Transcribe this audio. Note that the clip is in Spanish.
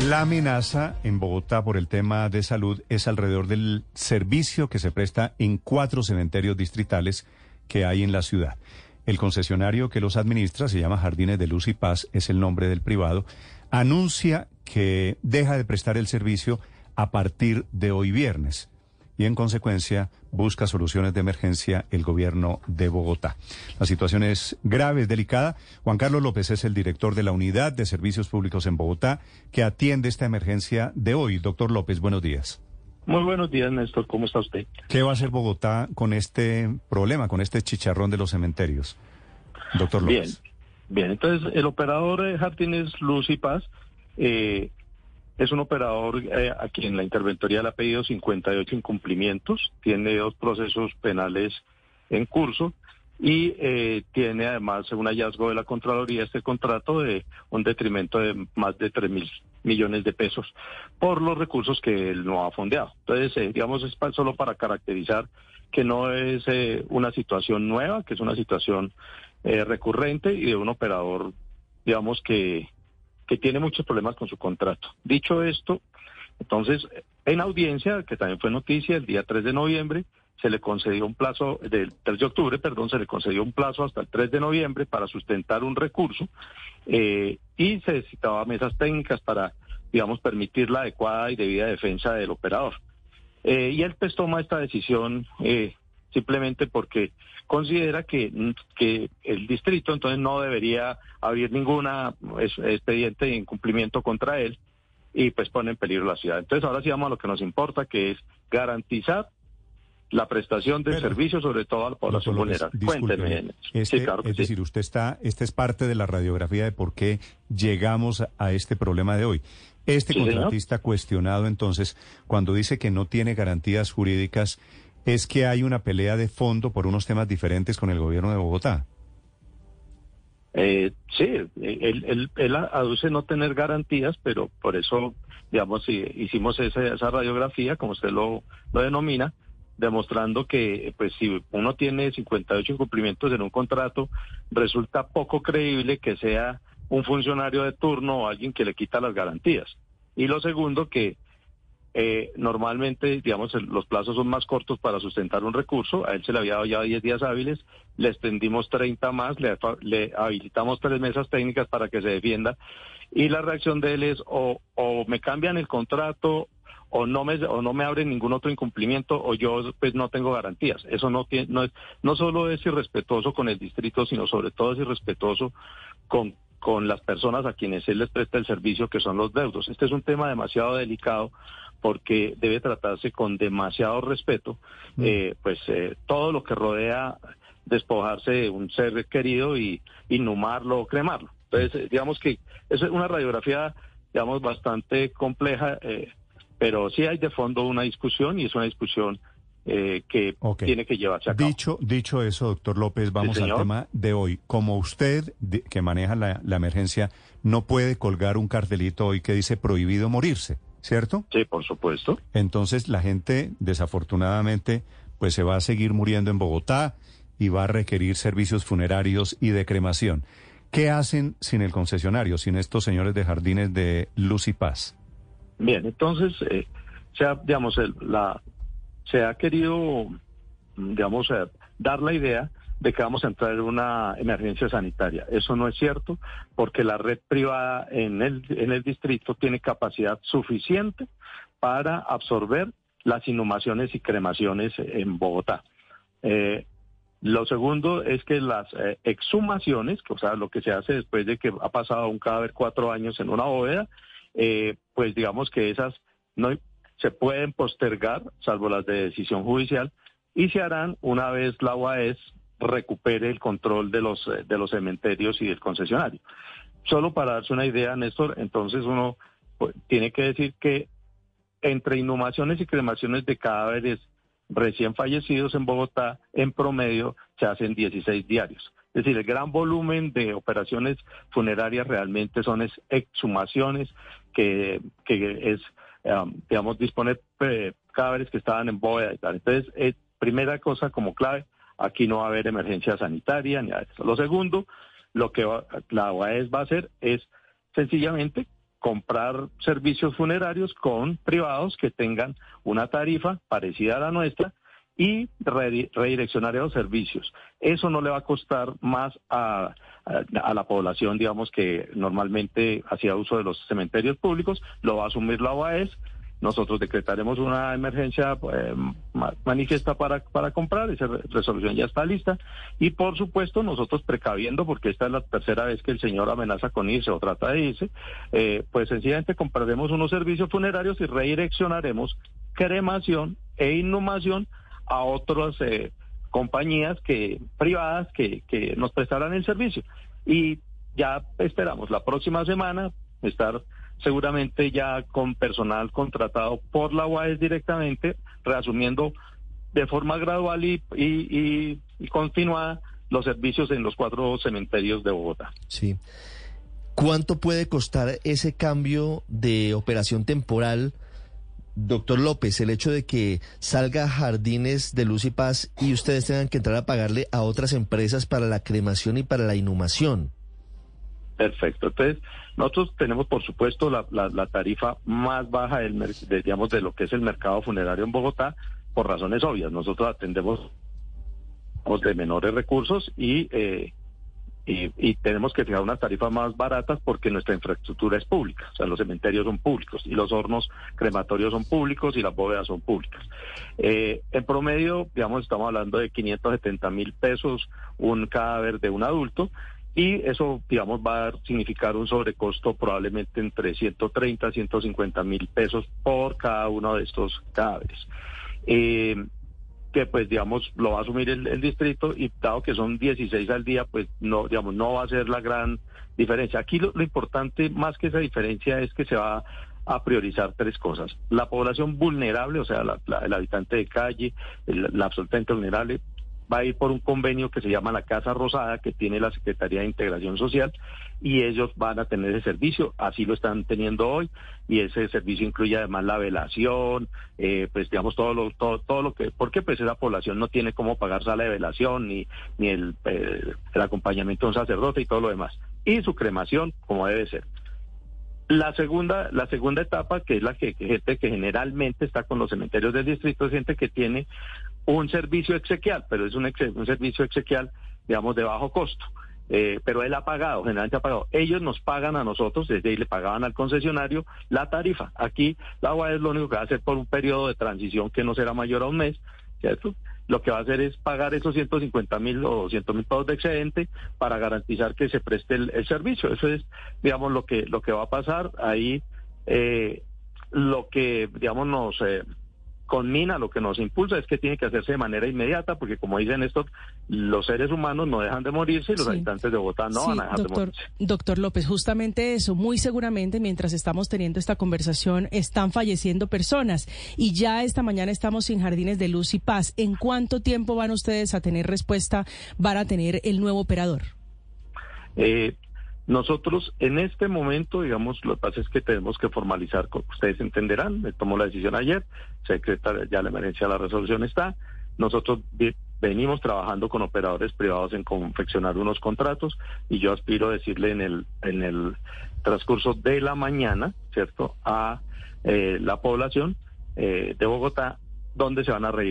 La amenaza en Bogotá por el tema de salud es alrededor del servicio que se presta en cuatro cementerios distritales que hay en la ciudad. El concesionario que los administra se llama Jardines de Luz y Paz, es el nombre del privado, anuncia que deja de prestar el servicio a partir de hoy viernes y en consecuencia busca soluciones de emergencia el gobierno de Bogotá. La situación es grave, es delicada. Juan Carlos López es el director de la Unidad de Servicios Públicos en Bogotá que atiende esta emergencia de hoy. Doctor López, buenos días. Muy buenos días, Néstor. ¿Cómo está usted? ¿Qué va a hacer Bogotá con este problema, con este chicharrón de los cementerios? Doctor López. Bien, bien. Entonces, el operador de Jardines Luz y Paz eh, es un operador eh, a quien la interventoría le ha pedido 58 incumplimientos, tiene dos procesos penales en curso y eh, tiene además un hallazgo de la Contraloría este contrato de un detrimento de más de 3 mil millones de pesos por los recursos que él no ha fondeado. Entonces, eh, digamos, es solo para caracterizar que no es una situación nueva, que es una situación recurrente y de un operador, digamos, que que tiene muchos problemas con su contrato. Dicho esto, entonces, en audiencia, que también fue noticia, el día 3 de noviembre, se le concedió un plazo, del 3 de octubre, perdón, se le concedió un plazo hasta el 3 de noviembre para sustentar un recurso eh, y se necesitaba mesas técnicas para, digamos, permitir la adecuada y debida defensa del operador. Eh, y él pues toma esta decisión eh, simplemente porque considera que, que el distrito entonces no debería abrir ninguna expediente de incumplimiento contra él y pues pone en peligro la ciudad. Entonces ahora sí vamos a lo que nos importa, que es garantizar la prestación de servicios, sobre todo a la población vulnerable. Cuénteme. Este, sí, claro es decir, usted está, esta es parte de la radiografía de por qué llegamos a este problema de hoy. Este contratista cuestionado, entonces, cuando dice que no tiene garantías jurídicas, es que hay una pelea de fondo por unos temas diferentes con el gobierno de Bogotá. Eh, sí, él, él, aduce no tener garantías, pero por eso, digamos, hicimos esa, radiografía, como usted lo, lo denomina, demostrando que, pues, si uno tiene 58 incumplimientos en un contrato, resulta poco creíble que sea un funcionario de turno o alguien que le quita las garantías. Y lo segundo, que eh, normalmente, digamos, los plazos son más cortos para sustentar un recurso. A él se le había dado ya 10 días hábiles, le extendimos 30 más, le, habilitamos tres mesas técnicas para que se defienda. Y la reacción de él es o, me cambian el contrato o no me o no me abren ningún otro incumplimiento o yo pues no tengo garantías. Eso no tiene, no es no solo es irrespetuoso con el distrito, sino sobre todo es irrespetuoso con con las personas a quienes él les presta el servicio, que son los deudos. Este es un tema demasiado delicado porque debe tratarse con demasiado respeto, mm. eh, pues eh, todo lo que rodea despojarse de un ser querido y inhumarlo o cremarlo. Entonces, eh, digamos que es una radiografía, digamos, bastante compleja, pero sí hay de fondo una discusión y es una discusión que tiene que llevarse a cabo. Dicho, dicho eso, doctor López, vamos al tema de hoy. Como usted, que maneja la, la emergencia, no puede colgar un cartelito hoy que dice prohibido morirse. ¿Cierto? Sí, por supuesto. Entonces la gente, desafortunadamente, pues se va a seguir muriendo en Bogotá y va a requerir servicios funerarios y de cremación. ¿Qué hacen sin el concesionario, sin estos señores de jardines de Luz y Paz? Bien, entonces, eh, se ha, digamos, la, se ha querido, digamos, eh, dar la idea de que vamos a entrar en una emergencia sanitaria. Eso no es cierto porque la red privada en el, en el distrito tiene capacidad suficiente para absorber las inhumaciones y cremaciones en Bogotá. Eh, lo segundo es que las eh, exhumaciones, o sea, lo que se hace después de que ha pasado un cadáver cuatro años en una bóveda, eh, pues digamos que esas no se pueden postergar, salvo las de decisión judicial, y se harán una vez la UAS recupere el control de los, eh, de los cementerios y del concesionario. Solo para darse una idea, Néstor, entonces uno pues, tiene que decir que entre inhumaciones y cremaciones de cadáveres recién fallecidos en Bogotá, en promedio se hacen 16 diarios. Es decir, el gran volumen de operaciones funerarias realmente son exhumaciones, que, que es, um, digamos, disponer eh, cadáveres que estaban en bóveda y tal. Entonces, eh, primera cosa como clave, Aquí no va a haber emergencia sanitaria ni nada eso. Lo segundo, lo que la OAS va a hacer es sencillamente comprar servicios funerarios con privados que tengan una tarifa parecida a la nuestra y redireccionar esos servicios. Eso no le va a costar más a, la población, digamos, que normalmente hacía uso de los cementerios públicos, lo va a asumir la OAS. Nosotros decretaremos una emergencia eh, manifiesta para, para comprar, esa resolución ya está lista. Y por supuesto, nosotros precaviendo, porque esta es la tercera vez que el señor amenaza con irse o trata de irse, eh, pues sencillamente compraremos unos servicios funerarios y redireccionaremos cremación e inhumación a otras eh, compañías que privadas que, que nos prestarán el servicio. Y ya esperamos la próxima semana estar seguramente ya con personal contratado por la UAS directamente, reasumiendo de forma gradual y, y, y, continuada los servicios en los cuatro cementerios de Bogotá. Sí. ¿Cuánto puede costar ese cambio de operación temporal? Doctor López, el hecho de que salga Jardines de Luz y Paz y ustedes tengan que entrar a pagarle a otras empresas para la cremación y para la inhumación. Perfecto. Entonces, nosotros tenemos, por supuesto, la, tarifa más baja del, de, digamos, de lo que es el mercado funerario en Bogotá, por razones obvias. Nosotros atendemos de menores recursos y eh, y, tenemos que fijar unas tarifas más baratas porque nuestra infraestructura es pública, o sea, los cementerios son públicos y los hornos crematorios son públicos y las bóvedas son públicas. Eh, en promedio, digamos, estamos hablando de 570 mil pesos un cadáver de un adulto y eso, digamos, va a significar un sobrecosto probablemente entre 130 y 150 mil pesos por cada uno de estos cadáveres. Eh, que pues digamos lo va a asumir el, distrito y dado que son 16 al día pues no digamos no va a ser la gran diferencia aquí lo, importante más que esa diferencia es que se va a priorizar tres cosas la población vulnerable o sea el habitante de calle la absolutamente vulnerable va a ir por un convenio que se llama la Casa Rosada, que tiene la Secretaría de Integración Social, y ellos van a tener ese servicio, así lo están teniendo hoy, y ese servicio incluye además la velación, eh, pues digamos todo lo, todo, todo lo que, porque pues esa población no tiene cómo pagar sala de velación, ni, ni el, eh, el acompañamiento de un sacerdote y todo lo demás, y su cremación como debe ser. La segunda, la segunda etapa, que es la que, gente que generalmente está con los cementerios del distrito, es gente que tiene un servicio exequial, pero es un, un servicio exequial, digamos, de bajo costo. Eh, pero él ha pagado, generalmente ha pagado. Ellos nos pagan a nosotros, desde ahí le pagaban al concesionario la tarifa. Aquí la UA es lo único que va a hacer por un periodo de transición que no será mayor a un mes, ¿cierto? Lo que va a hacer es pagar esos 150 mil o 200 mil pesos de excedente para garantizar que se preste el, servicio. Eso es, digamos, lo que, lo que va a pasar. Ahí eh, lo que, digamos, nos... Eh, con Mina lo que nos impulsa es que tiene que hacerse de manera inmediata, porque como dicen estos, los seres humanos no dejan de morirse y los habitantes de Bogotá no van a dejar doctor, de morirse. Doctor López, justamente eso, muy seguramente mientras estamos teniendo esta conversación están falleciendo personas y ya esta mañana estamos sin jardines de luz y paz. ¿En cuánto tiempo van ustedes a tener respuesta, van a tener el nuevo operador? Eh, nosotros en este momento, digamos, lo que pasa es que tenemos que formalizar, ustedes entenderán, me tomó la decisión ayer, secreta ya la emergencia la resolución está. Nosotros venimos trabajando con operadores privados en confeccionar unos contratos y yo aspiro a decirle en el, en el transcurso de la mañana, ¿cierto?, a eh, la población eh, de Bogotá dónde se van a reír